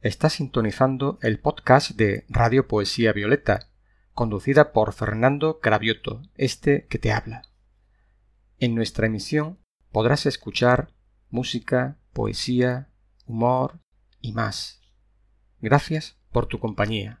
Está sintonizando el podcast de Radio Poesía Violeta, conducida por Fernando Cravioto, este que te habla. En nuestra emisión podrás escuchar música, poesía, humor y más. Gracias por tu compañía.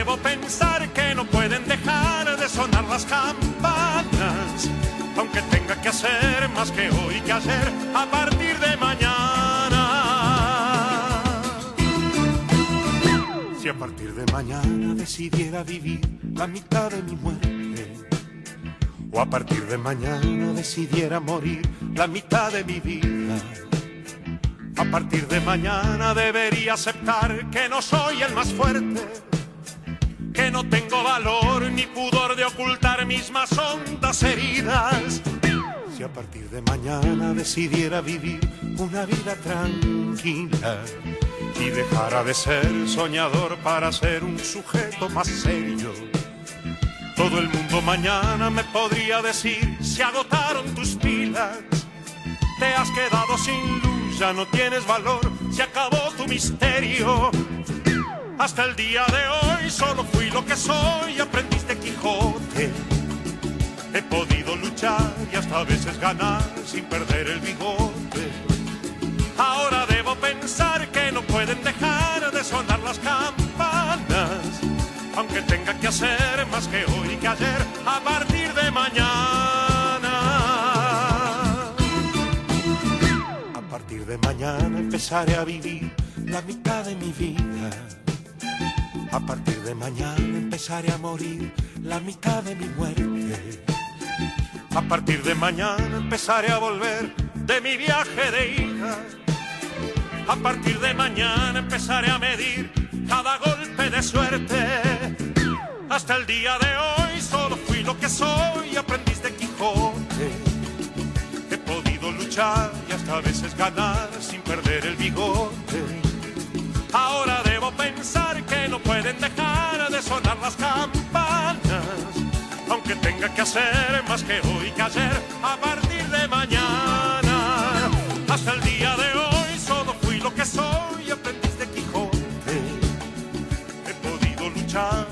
debo pensar que no pueden dejar de sonar las campanas, aunque tenga que hacer más que hoy que ayer a partir de mañana. Si a partir de mañana decidiera vivir la mitad de mi muerte, o a partir de mañana decidiera morir la mitad de mi vida. A partir de mañana debería aceptar que no soy el más fuerte, que no tengo valor ni pudor de ocultar mis más hondas heridas. Si a partir de mañana decidiera vivir una vida tranquila y dejara de ser soñador para ser un sujeto más serio. Todo el mundo mañana me podría decir, se agotaron tus pilas, te has quedado sin luz, ya no tienes valor, se acabó tu misterio. Hasta el día de hoy solo fui lo que soy, aprendiz de Quijote. He podido luchar y hasta a veces ganar sin perder el bigote. Ahora debo pensar que no pueden dejar de sonar las campanas, aunque tenga que hacer más que hoy y que ayer a partir de mañana. A partir de mañana empezaré a vivir la mitad de mi vida. A partir de mañana empezaré a morir la mitad de mi muerte. A partir de mañana empezaré a volver de mi viaje de hija. A partir de mañana empezaré a medir cada golpe de suerte. Hasta el día de hoy solo fui lo que soy, aprendiz de Quijote. He podido luchar y hasta a veces ganar sin perder el bigote. Ahora pensar que no pueden dejar de sonar las campanas, aunque tenga que hacer más que hoy que ayer a partir de mañana. Hasta el día de hoy solo fui lo que soy, aprendiz de Quijote. He podido luchar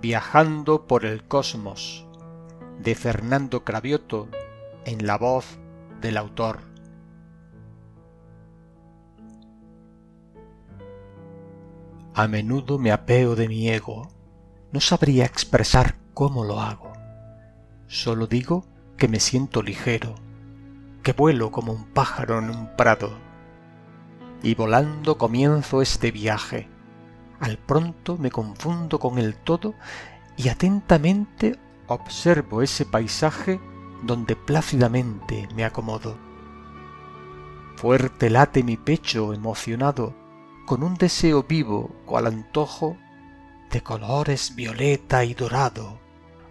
Viajando por el cosmos de Fernando Cravioto en la voz del autor. A menudo me apeo de mi ego. No sabría expresar cómo lo hago. Solo digo que me siento ligero, que vuelo como un pájaro en un prado. Y volando comienzo este viaje. Al pronto me confundo con el todo y atentamente observo ese paisaje donde plácidamente me acomodo. Fuerte late mi pecho emocionado con un deseo vivo cual antojo de colores violeta y dorado,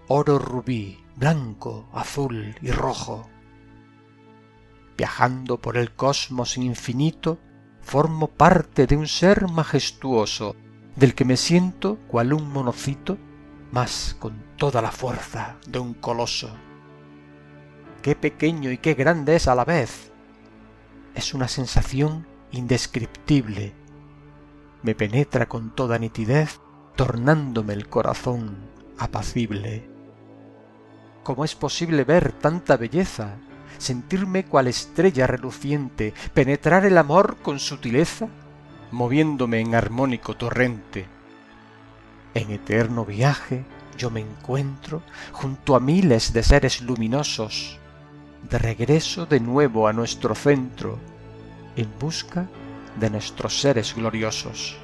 oro rubí, blanco, azul y rojo. Viajando por el cosmos infinito, formo parte de un ser majestuoso, del que me siento cual un monocito, más con toda la fuerza de un coloso. Qué pequeño y qué grande es a la vez. Es una sensación indescriptible. Me penetra con toda nitidez, tornándome el corazón apacible. ¿Cómo es posible ver tanta belleza, sentirme cual estrella reluciente, penetrar el amor con sutileza, moviéndome en armónico torrente? En eterno viaje yo me encuentro junto a miles de seres luminosos, de regreso de nuevo a nuestro centro, en busca de nuestros seres gloriosos.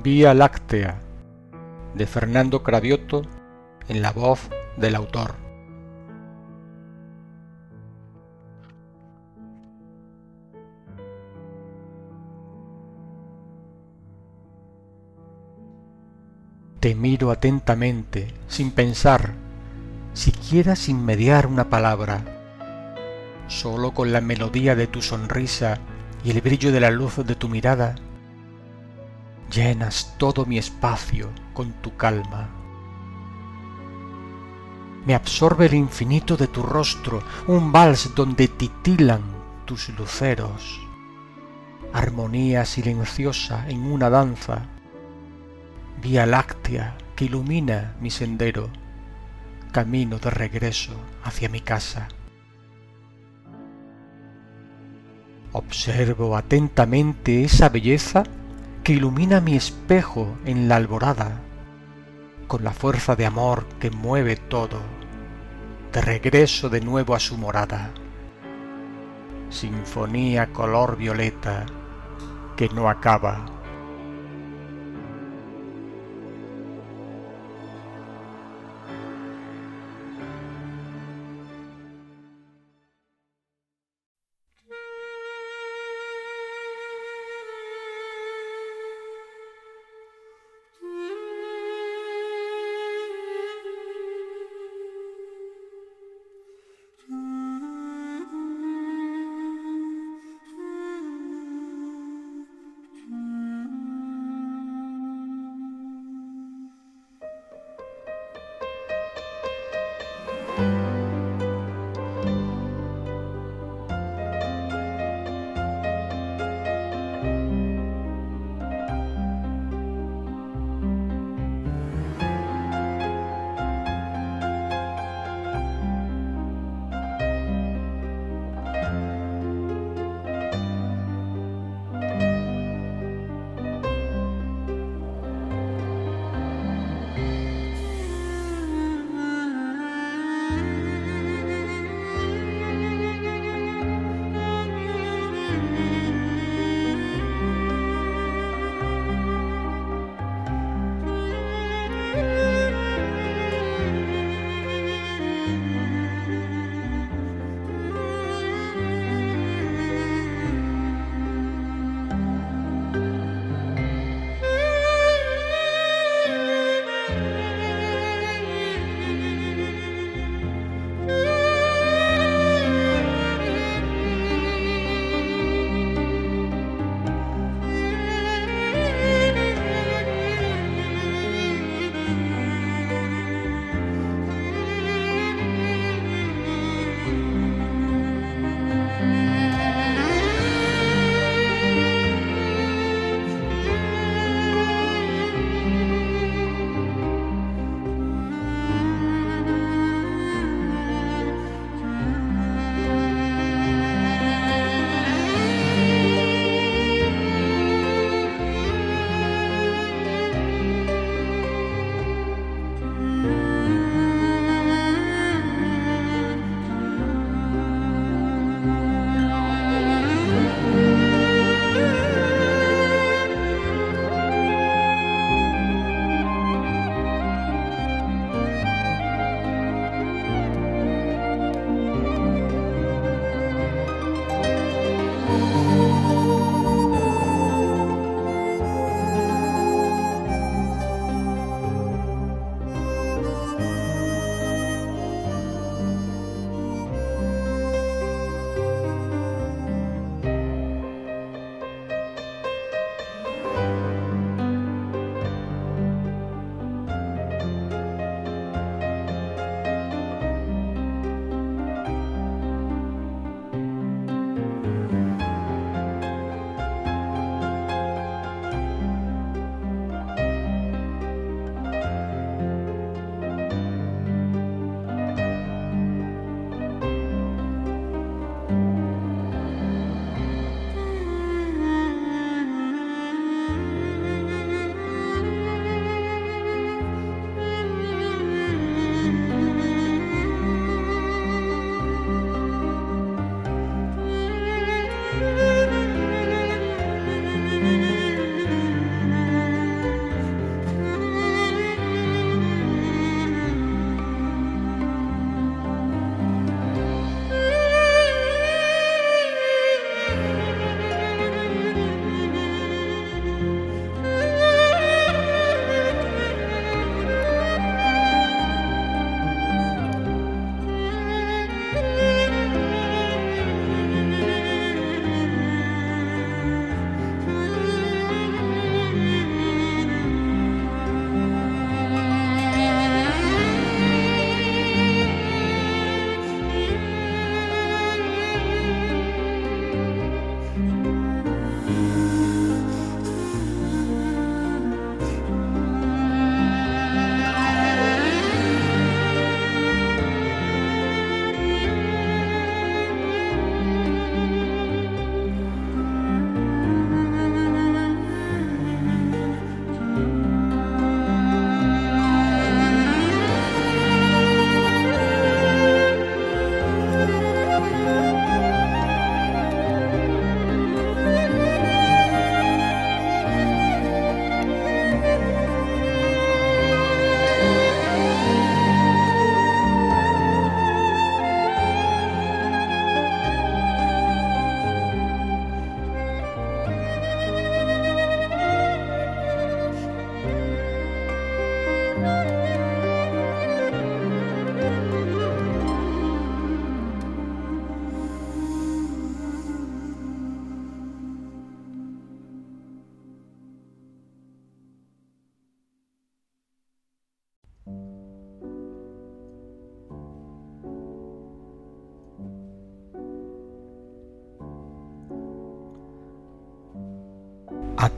Vía Láctea de Fernando Cravioto en la voz del autor. Te miro atentamente, sin pensar, siquiera sin mediar una palabra. Solo con la melodía de tu sonrisa y el brillo de la luz de tu mirada, llenas todo mi espacio con tu calma. Me absorbe el infinito de tu rostro, un vals donde titilan tus luceros, armonía silenciosa en una danza, vía láctea que ilumina mi sendero, camino de regreso hacia mi casa. Observo atentamente esa belleza que ilumina mi espejo en la alborada, con la fuerza de amor que mueve todo, de regreso de nuevo a su morada. Sinfonía color violeta que no acaba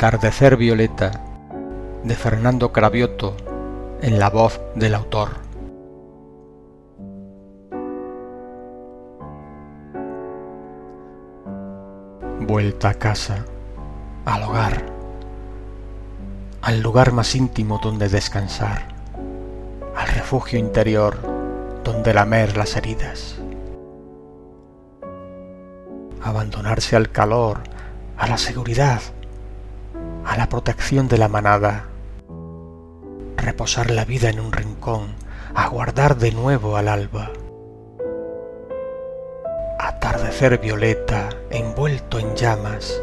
Atardecer Violeta de Fernando Cravioto en la voz del autor. Vuelta a casa, al hogar, al lugar más íntimo donde descansar, al refugio interior donde lamer las heridas. Abandonarse al calor, a la seguridad, a la protección de la manada, reposar la vida en un rincón, aguardar de nuevo al alba. Atardecer violeta envuelto en llamas,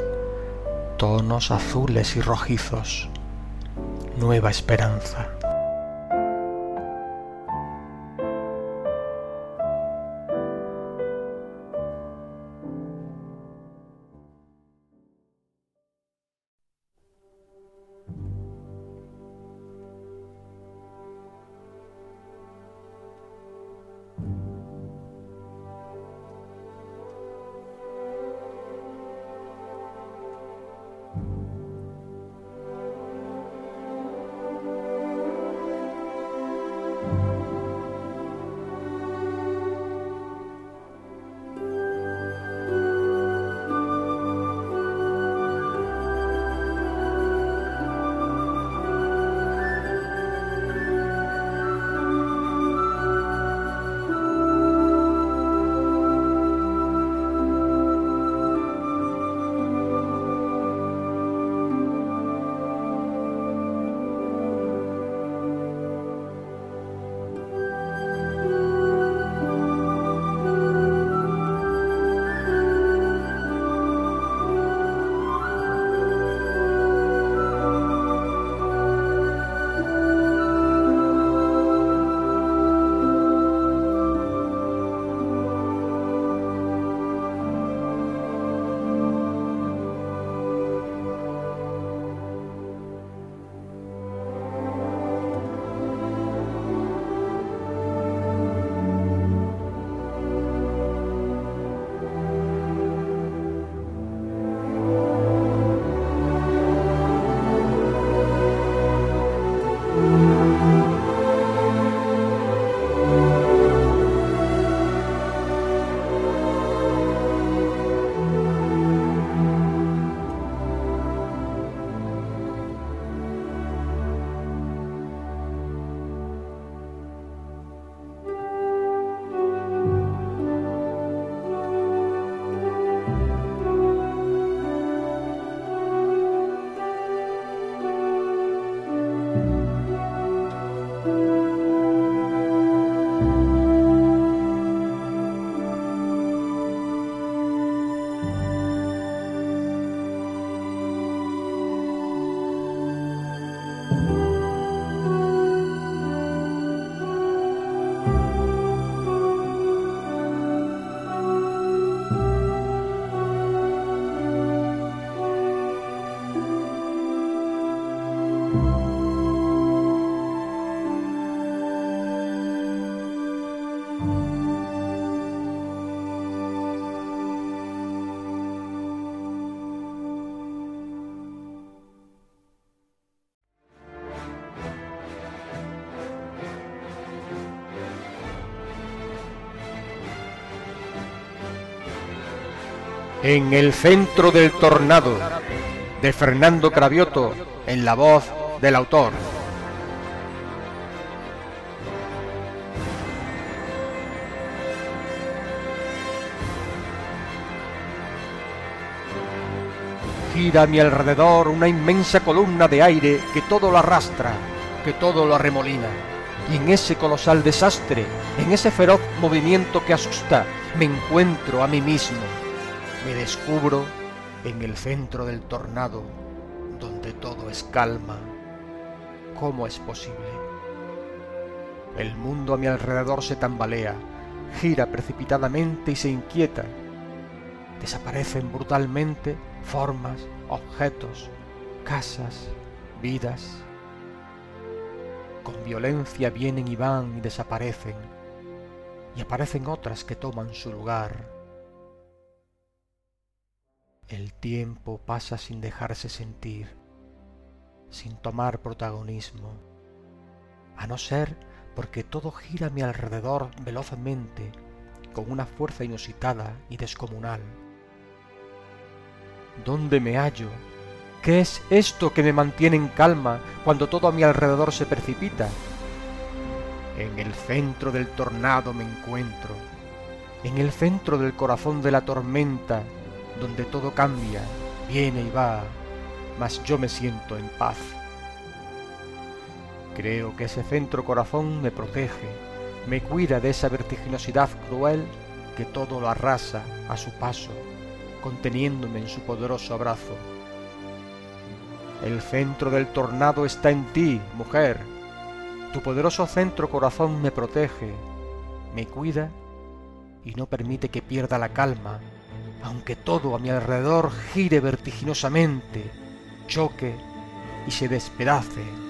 tonos azules y rojizos, nueva esperanza. En el centro del tornado, de Fernando Cravioto, en la voz del autor. Gira a mi alrededor una inmensa columna de aire que todo lo arrastra, que todo lo arremolina. Y en ese colosal desastre, en ese feroz movimiento que asusta, me encuentro a mí mismo. Me descubro en el centro del tornado, donde todo es calma. ¿Cómo es posible? El mundo a mi alrededor se tambalea, gira precipitadamente y se inquieta. Desaparecen brutalmente formas, objetos, casas, vidas. Con violencia vienen y van y desaparecen, y aparecen otras que toman su lugar El tiempo pasa sin dejarse sentir, sin tomar protagonismo, a no ser porque todo gira a mi alrededor velozmente, con una fuerza inusitada y descomunal. ¿Dónde me hallo? ¿Qué es esto que me mantiene en calma cuando todo a mi alrededor se precipita? En el centro del tornado me encuentro, en el centro del corazón de la tormenta, donde todo cambia, viene y va, mas yo me siento en paz. Creo que ese centro corazón me protege, me cuida de esa vertiginosidad cruel que todo lo arrasa a su paso, conteniéndome en su poderoso abrazo. El centro del tornado está en ti, mujer. Tu poderoso centro corazón me protege, me cuida y no permite que pierda la calma, aunque todo a mi alrededor gire vertiginosamente, choque y se despedace.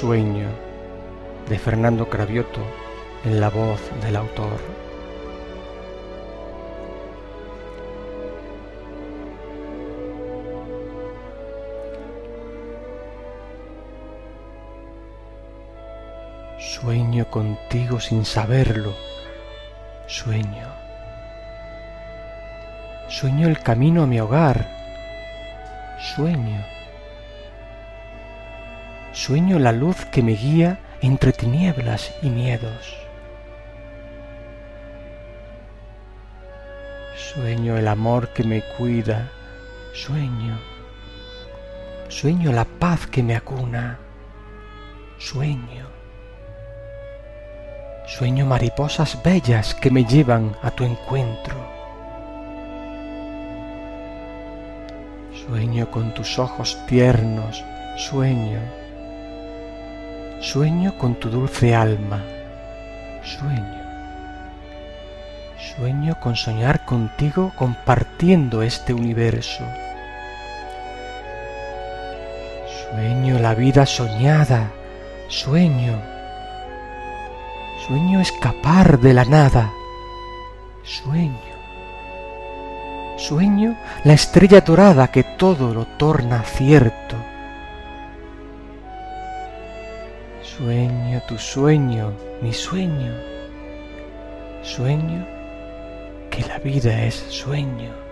Sueño, de Fernando Cravioto en la voz del autor. Sueño contigo sin saberlo. Sueño. Sueño el camino a mi hogar. Sueño. Sueño la luz que me guía entre tinieblas y miedos. Sueño el amor que me cuida. Sueño. Sueño la paz que me acuna. Sueño. Sueño mariposas bellas que me llevan a tu encuentro. Sueño con tus ojos tiernos, sueño. Sueño con tu dulce alma, sueño. Sueño con soñar contigo compartiendo este universo. Sueño la vida soñada, sueño Sueño escapar de la nada. Sueño. Sueño la estrella dorada que todo lo torna cierto. Sueño tu sueño, mi sueño. Sueño que la vida es sueño.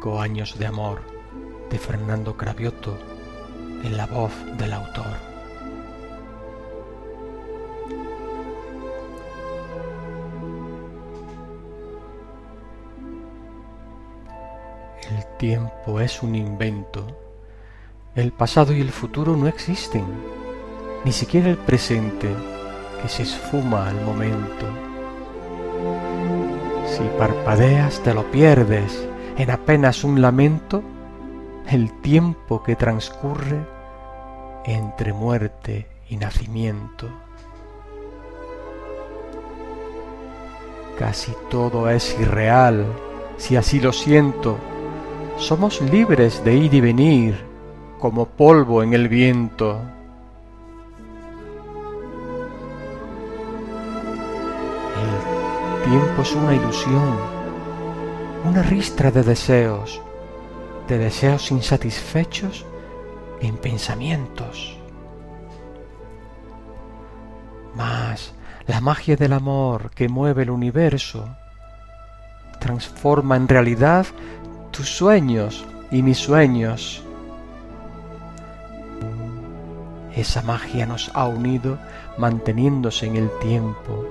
Cinco años de amor de Fernando Cravioto en la voz del autor. El tiempo es un invento. El pasado y el futuro no existen, ni siquiera el presente, que se esfuma al momento. Si parpadeas te lo pierdes en apenas un lamento el tiempo que transcurre entre muerte y nacimiento. Casi todo es irreal, si así lo siento. Somos libres de ir y venir como polvo en el viento. El tiempo es una ilusión, una ristra de deseos, de deseos insatisfechos en pensamientos. Mas la magia del amor que mueve el universo transforma en realidad tus sueños y mis sueños. Esa magia nos ha unido manteniéndose en el tiempo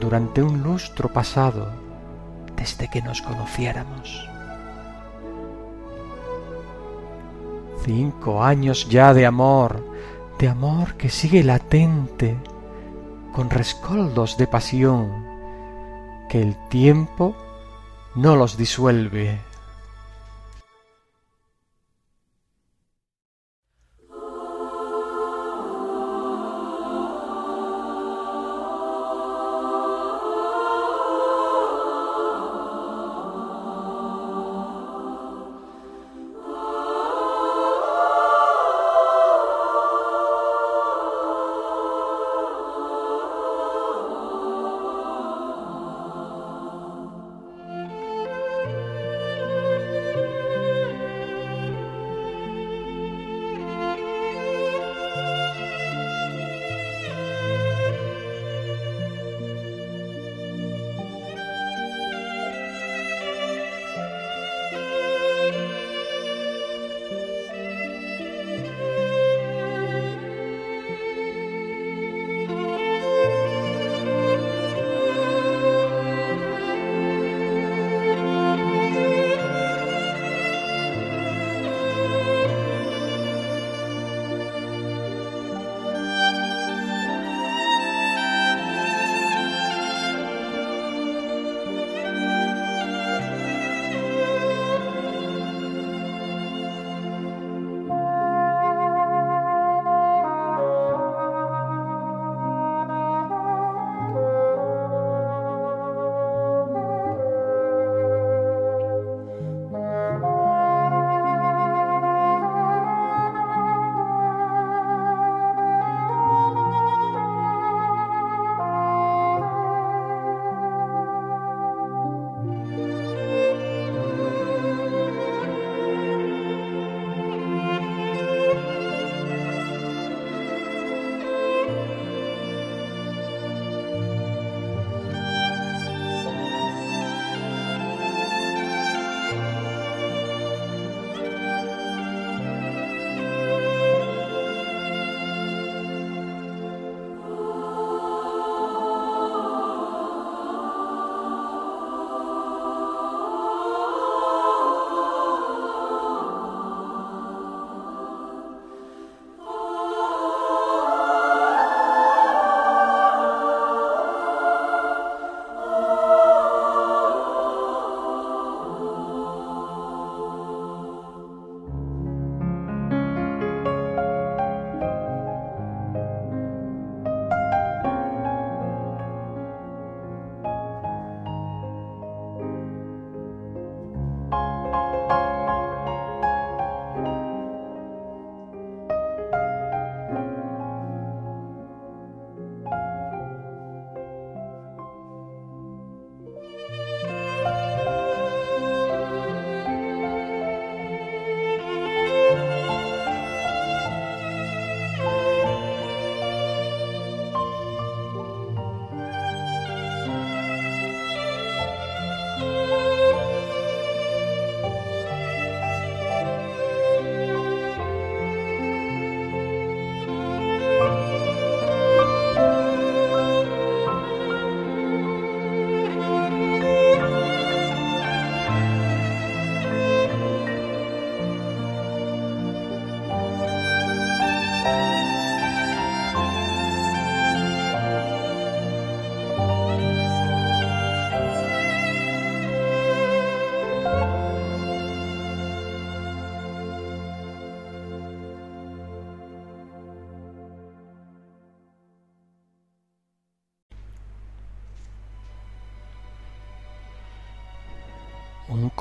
durante un lustro pasado desde que nos conociéramos. Cinco años ya de amor, de amor que sigue latente, con rescoldos de pasión, que el tiempo no los disuelve.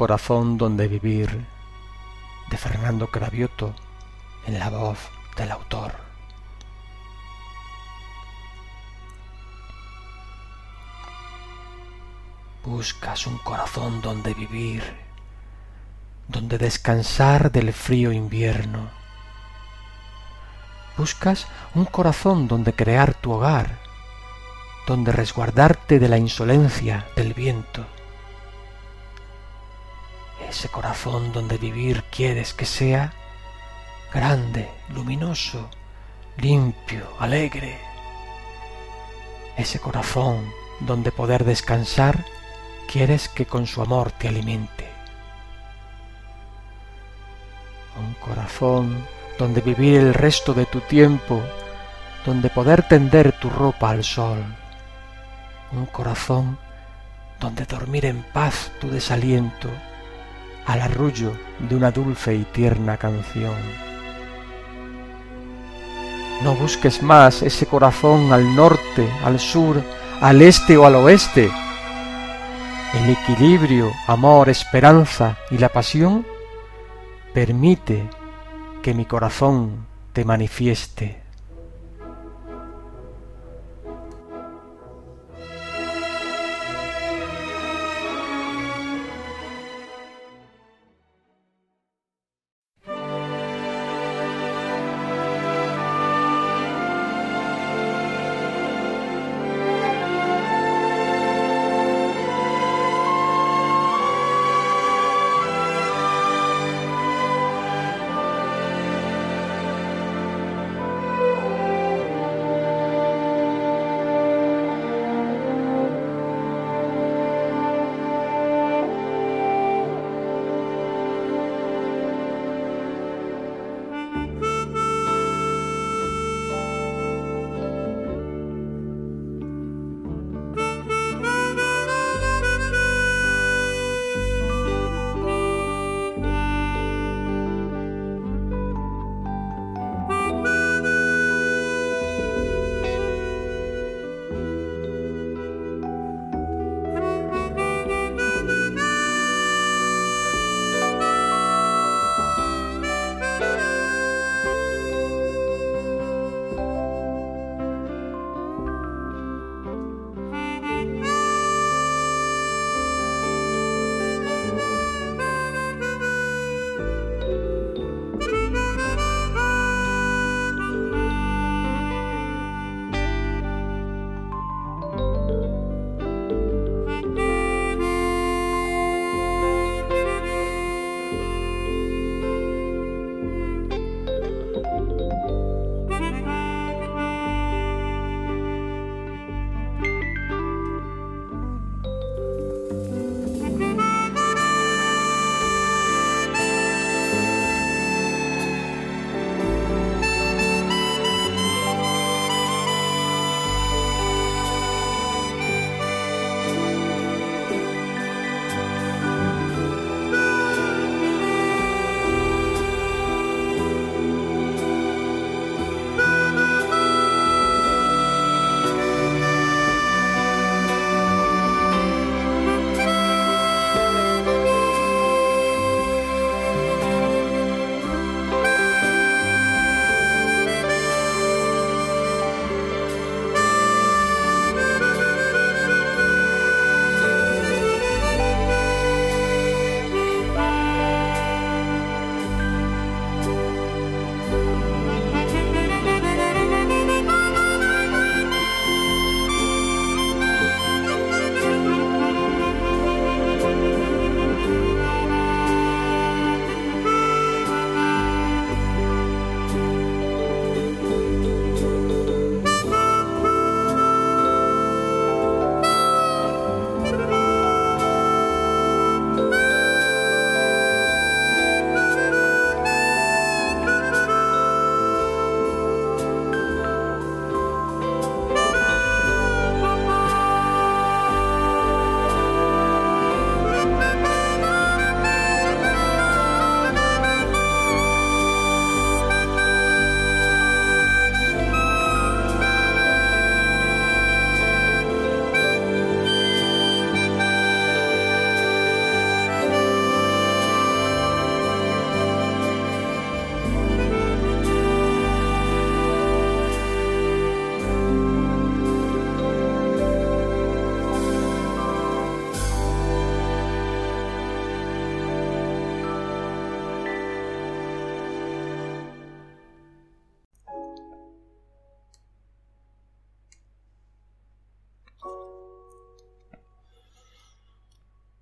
Corazón donde vivir de Fernando Cravioto en la voz del autor. Buscas un corazón donde vivir, donde descansar del frío invierno. Buscas un corazón donde crear tu hogar, donde resguardarte de la insolencia del viento ese corazón donde vivir quieres que sea grande, luminoso, limpio, alegre. Ese corazón donde poder descansar quieres que con su amor te alimente. Un corazón donde vivir el resto de tu tiempo, donde poder tender tu ropa al sol. Un corazón donde dormir en paz tu desaliento al arrullo de una dulce y tierna canción. No busques más ese corazón al norte, al sur, al este o al oeste. El equilibrio, amor, esperanza y la pasión permite que mi corazón te manifieste.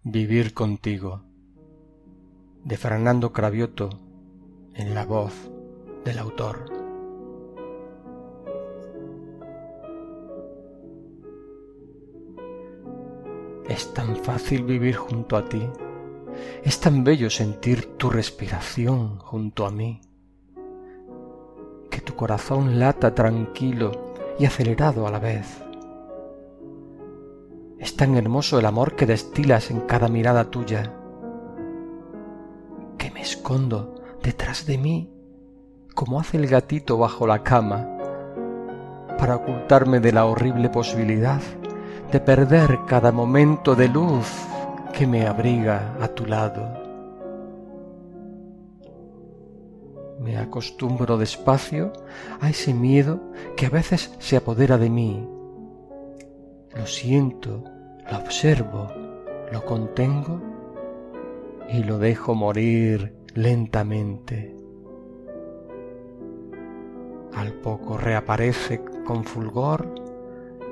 Vivir contigo de Fernando Cravioto en la voz del autor. Es tan fácil vivir junto a ti, es tan bello sentir tu respiración junto a mí, que tu corazón lata tranquilo y acelerado a la vez. Es tan hermoso el amor que destilas en cada mirada tuya, que me escondo detrás de mí como hace el gatito bajo la cama, para ocultarme de la horrible posibilidad de perder cada momento de luz que me abriga a tu lado. Me acostumbro despacio a ese miedo que a veces se apodera de mí. Lo siento, lo observo, lo contengo y lo dejo morir lentamente. Al poco reaparece con fulgor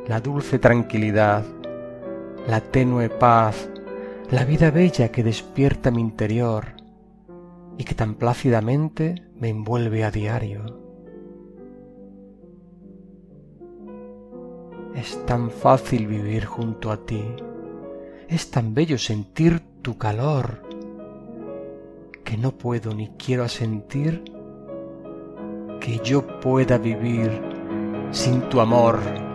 la dulce tranquilidad, la tenue paz, la vida bella que despierta mi interior y que tan plácidamente me envuelve a diario. Es tan fácil vivir junto a ti, es tan bello sentir tu calor, que no puedo ni quiero sentir que yo pueda vivir sin tu amor.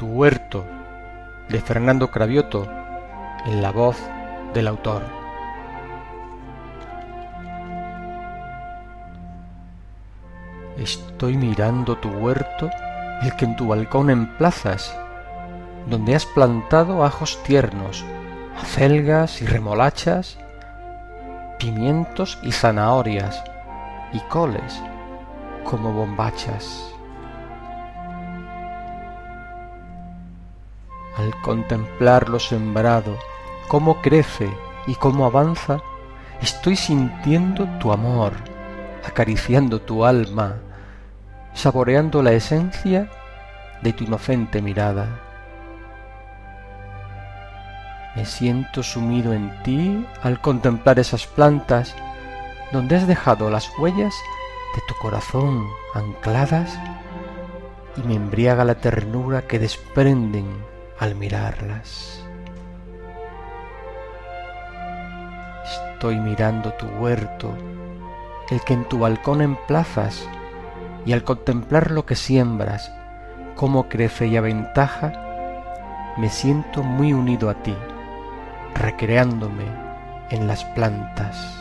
Tu huerto, de Fernando Cravioto, en la voz del autor. Estoy mirando tu huerto, el que en tu balcón emplazas, donde has plantado ajos tiernos, acelgas y remolachas, pimientos y zanahorias, y coles como bombachas. Contemplar lo sembrado, cómo crece y cómo avanza, estoy sintiendo tu amor, acariciando tu alma, saboreando la esencia de tu inocente mirada. Me siento sumido en ti al contemplar esas plantas donde has dejado las huellas de tu corazón ancladas y me embriaga la ternura que desprenden al mirarlas. Estoy mirando tu huerto, el que en tu balcón emplazas, y al contemplar lo que siembras, cómo crece y aventaja, me siento muy unido a ti, recreándome en las plantas.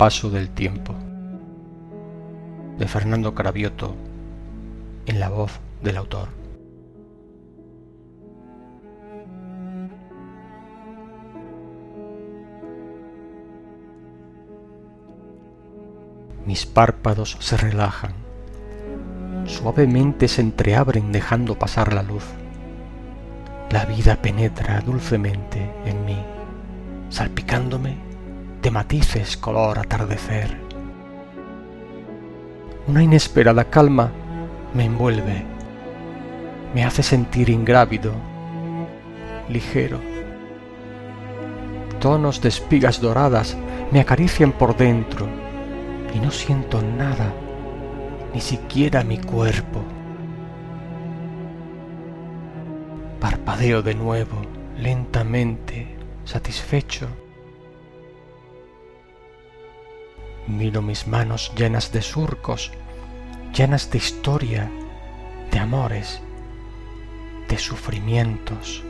Paso del tiempo de Fernando Carabioto en la voz del autor. Mis párpados se relajan, suavemente se entreabren dejando pasar la luz. La vida penetra dulcemente en mí, salpicándome de matices color atardecer. Una inesperada calma me envuelve, me hace sentir ingrávido, ligero. Tonos de espigas doradas me acarician por dentro y no siento nada, ni siquiera mi cuerpo. Parpadeo de nuevo, lentamente, satisfecho. Miro mis manos llenas de surcos, llenas de historia, de amores, de sufrimientos.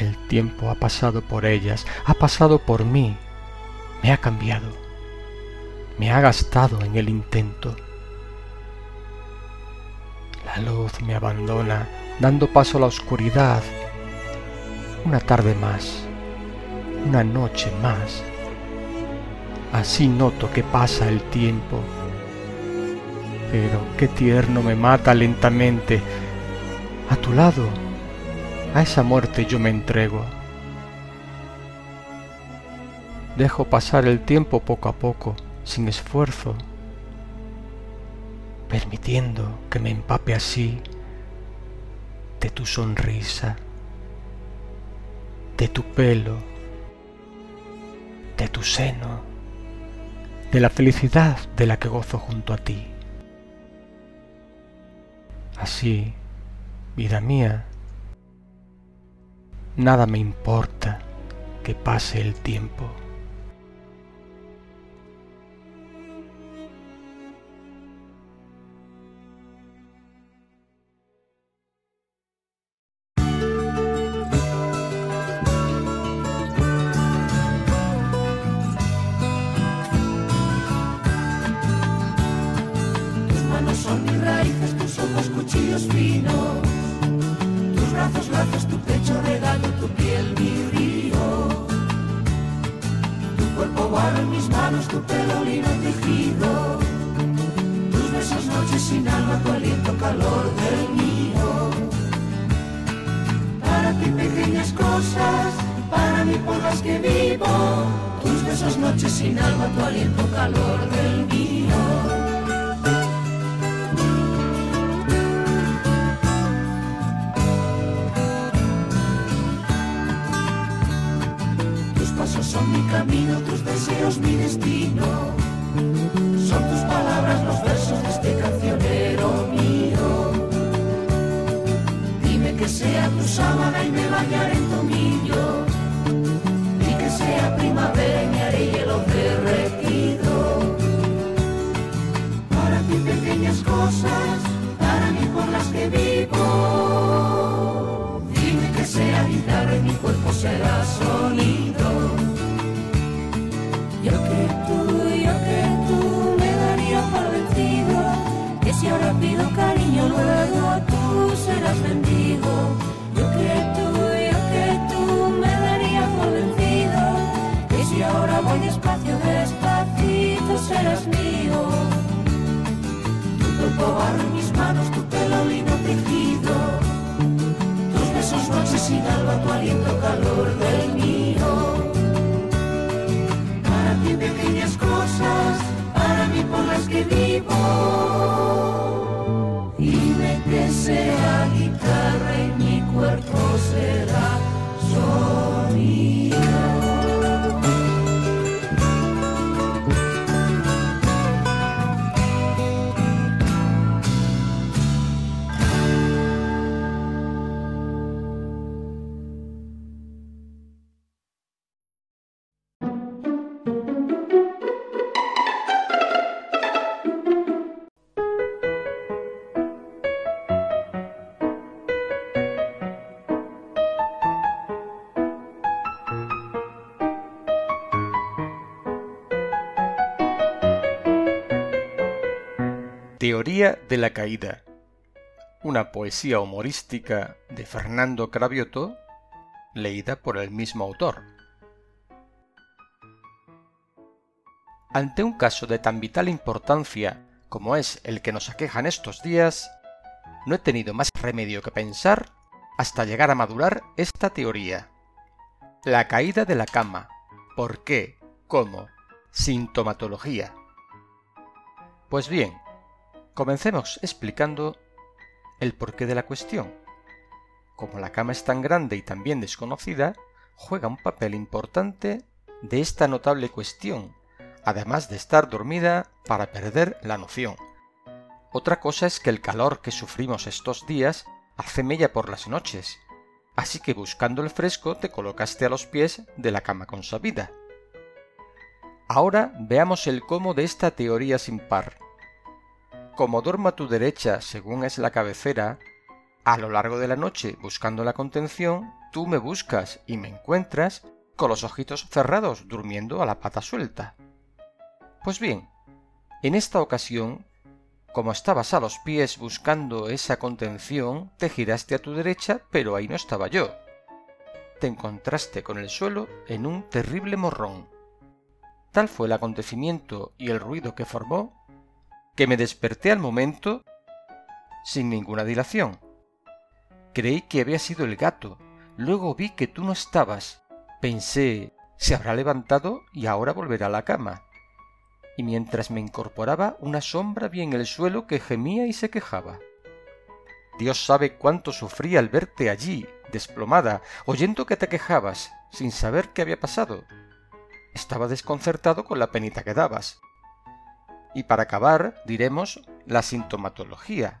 El tiempo ha pasado por ellas, ha pasado por mí, me ha cambiado, me ha gastado en el intento. La luz me abandona, dando paso a la oscuridad. Una tarde más, una noche más. Así noto que pasa el tiempo. Pero qué tierno me mata lentamente. A tu lado, a esa muerte yo me entrego. Dejo pasar el tiempo poco a poco, sin esfuerzo, permitiendo que me empape así de tu sonrisa, de tu pelo, de tu seno, de la felicidad de la que gozo junto a ti. Así, vida mía, nada me importa que pase el tiempo. La caída. Una poesía humorística de Fernando Cravioto, leída por el mismo autor. Ante un caso de tan vital importancia como es el que nos aqueja en estos días, no he tenido más remedio que pensar hasta llegar a madurar esta teoría. La caída de la cama. ¿Por qué? ¿Cómo? Sintomatología. Pues bien, comencemos explicando el porqué de la cuestión. Como la cama es tan grande y también desconocida, juega un papel importante de esta notable cuestión, además de estar dormida para perder la noción. Otra cosa es que el calor que sufrimos estos días hace mella por las noches, así que buscando el fresco te colocaste a los pies de la cama consabida. Ahora veamos el cómo de esta teoría sin par. Como duermo a tu derecha según es la cabecera, a lo largo de la noche buscando la contención, tú me buscas y me encuentras con los ojitos cerrados durmiendo a la pata suelta. Pues bien, en esta ocasión como estabas a los pies buscando esa contención, te giraste a tu derecha, pero ahí no estaba yo. Te encontraste con el suelo en un terrible morrón. Tal fue el acontecimiento y el ruido que formó, que me desperté al momento sin ninguna dilación. Creí que había sido el gato, luego vi que tú no estabas. Pensé, se habrá levantado y ahora volverá a la cama y mientras me incorporaba una sombra vi en el suelo que gemía y se quejaba. Dios sabe cuánto sufrí al verte allí, desplomada, oyendo que te quejabas, sin saber qué había pasado. Estaba desconcertado con la penita que dabas. Y para acabar, diremos la sintomatología.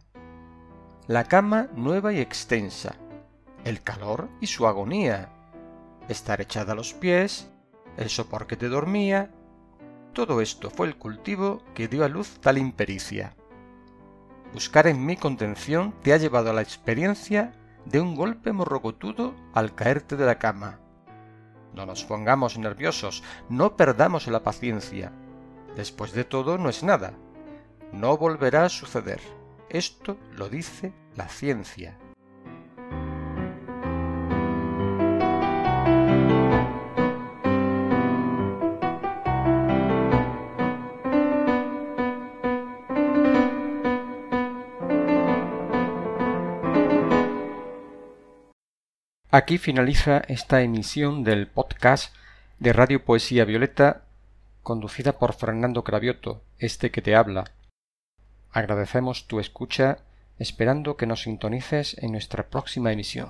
La cama nueva y extensa, el calor y su agonía, estar echada a los pies, el sopor que te dormía, todo esto fue el cultivo que dio a luz tal impericia. Buscar en mi contención te ha llevado a la experiencia de un golpe morrocotudo al caerte de la cama. No nos pongamos nerviosos, no perdamos la paciencia. Después de todo no es nada. No volverá a suceder. Esto lo dice la ciencia. Aquí finaliza esta emisión del podcast de Radio Poesía Violeta conducida por Fernando Cravioto, este que te habla. Agradecemos tu escucha esperando que nos sintonices en nuestra próxima emisión.